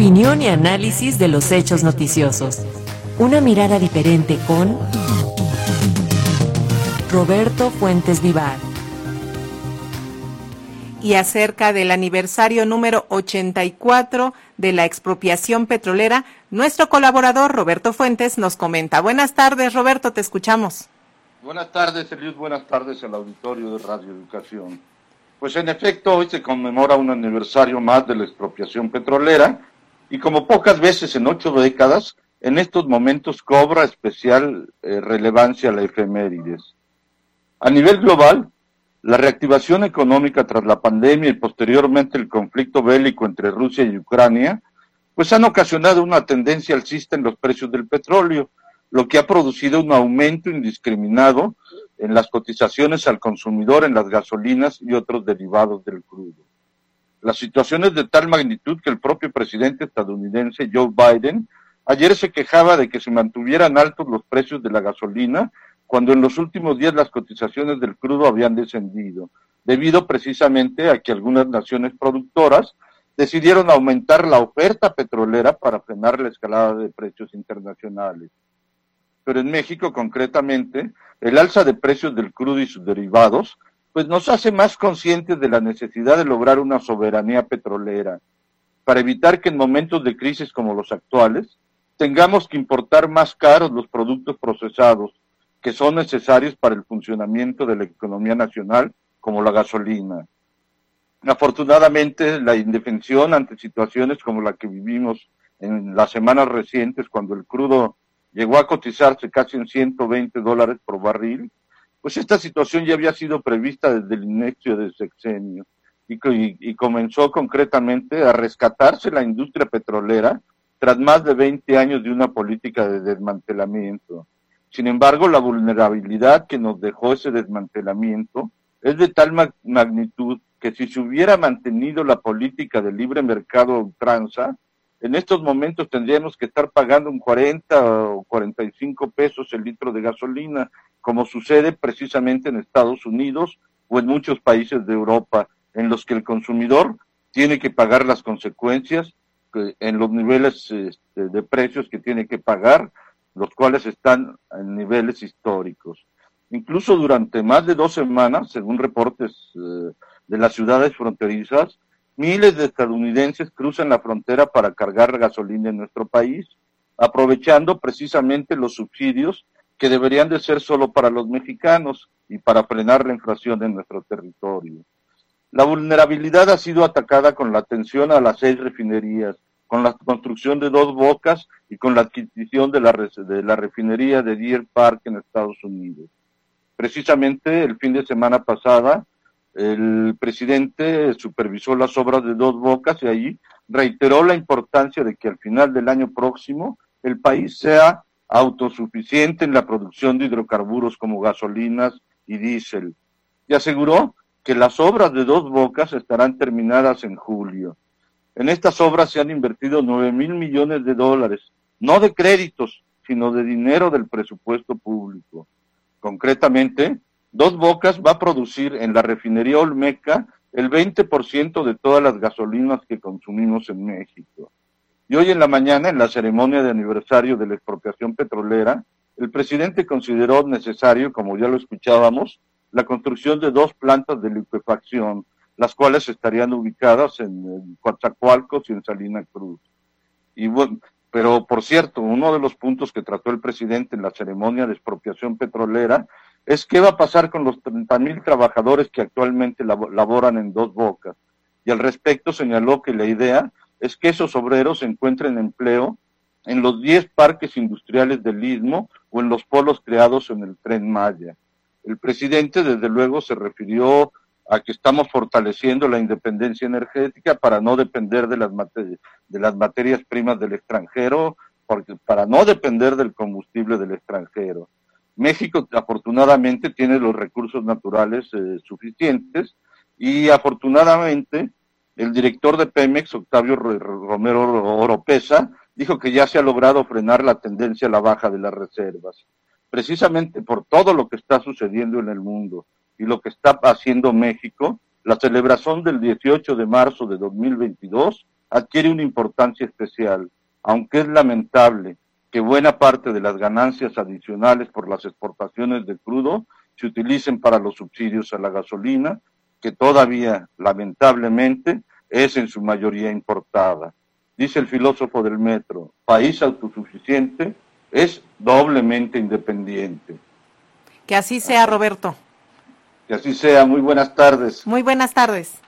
Opinión y análisis de los hechos noticiosos. Una mirada diferente con Roberto Fuentes Vivar. Y acerca del aniversario número 84 de la expropiación petrolera, nuestro colaborador Roberto Fuentes nos comenta. Buenas tardes, Roberto, te escuchamos. Buenas tardes, Eliud. Buenas tardes al auditorio de Radio Educación. Pues en efecto, hoy se conmemora un aniversario más de la expropiación petrolera y como pocas veces en ocho décadas, en estos momentos cobra especial eh, relevancia la efemérides. A nivel global, la reactivación económica tras la pandemia y posteriormente el conflicto bélico entre Rusia y Ucrania, pues han ocasionado una tendencia alcista en los precios del petróleo, lo que ha producido un aumento indiscriminado en las cotizaciones al consumidor en las gasolinas y otros derivados del crudo. La situación es de tal magnitud que el propio presidente estadounidense Joe Biden ayer se quejaba de que se mantuvieran altos los precios de la gasolina cuando en los últimos días las cotizaciones del crudo habían descendido, debido precisamente a que algunas naciones productoras decidieron aumentar la oferta petrolera para frenar la escalada de precios internacionales. Pero en México concretamente, el alza de precios del crudo y sus derivados, pues nos hace más conscientes de la necesidad de lograr una soberanía petrolera, para evitar que en momentos de crisis como los actuales, tengamos que importar más caros los productos procesados que son necesarios para el funcionamiento de la economía nacional, como la gasolina. Afortunadamente, la indefensión ante situaciones como la que vivimos en las semanas recientes, cuando el crudo llegó a cotizarse casi en 120 dólares por barril, pues esta situación ya había sido prevista desde el inicio del sexenio y, y, comenzó concretamente a rescatarse la industria petrolera tras más de 20 años de una política de desmantelamiento. Sin embargo, la vulnerabilidad que nos dejó ese desmantelamiento es de tal magnitud que si se hubiera mantenido la política de libre mercado ultranza, en estos momentos tendríamos que estar pagando un 40 o 45 pesos el litro de gasolina, como sucede precisamente en Estados Unidos o en muchos países de Europa, en los que el consumidor tiene que pagar las consecuencias en los niveles este, de precios que tiene que pagar, los cuales están en niveles históricos. Incluso durante más de dos semanas, según reportes eh, de las ciudades fronterizas, Miles de estadounidenses cruzan la frontera para cargar gasolina en nuestro país, aprovechando precisamente los subsidios que deberían de ser solo para los mexicanos y para frenar la inflación en nuestro territorio. La vulnerabilidad ha sido atacada con la atención a las seis refinerías, con la construcción de dos bocas y con la adquisición de la, de la refinería de Deer Park en Estados Unidos. Precisamente el fin de semana pasada, el presidente supervisó las obras de Dos Bocas y allí reiteró la importancia de que al final del año próximo el país sea autosuficiente en la producción de hidrocarburos como gasolinas y diésel. Y aseguró que las obras de Dos Bocas estarán terminadas en julio. En estas obras se han invertido nueve mil millones de dólares, no de créditos, sino de dinero del presupuesto público. Concretamente, Dos Bocas va a producir en la refinería Olmeca el 20% de todas las gasolinas que consumimos en México. Y hoy en la mañana, en la ceremonia de aniversario de la expropiación petrolera, el presidente consideró necesario, como ya lo escuchábamos, la construcción de dos plantas de liquefacción, las cuales estarían ubicadas en, Coatzacoalcos y en Salina Cruz. Y bueno, pero por cierto, uno de los puntos que trató el presidente en la ceremonia de expropiación petrolera es qué va a pasar con los 30 mil trabajadores que actualmente laboran en dos bocas. Y al respecto señaló que la idea es que esos obreros encuentren empleo en los 10 parques industriales del Istmo o en los polos creados en el tren Maya. El presidente, desde luego, se refirió a que estamos fortaleciendo la independencia energética para no depender de las, de las materias primas del extranjero, porque, para no depender del combustible del extranjero. México afortunadamente tiene los recursos naturales eh, suficientes y afortunadamente el director de Pemex, Octavio Romero Oropesa, dijo que ya se ha logrado frenar la tendencia a la baja de las reservas, precisamente por todo lo que está sucediendo en el mundo y lo que está haciendo México. La celebración del 18 de marzo de 2022 adquiere una importancia especial, aunque es lamentable que buena parte de las ganancias adicionales por las exportaciones de crudo se utilicen para los subsidios a la gasolina, que todavía, lamentablemente, es en su mayoría importada. Dice el filósofo del metro, país autosuficiente es doblemente independiente. Que así sea, Roberto. Que así sea. Muy buenas tardes. Muy buenas tardes.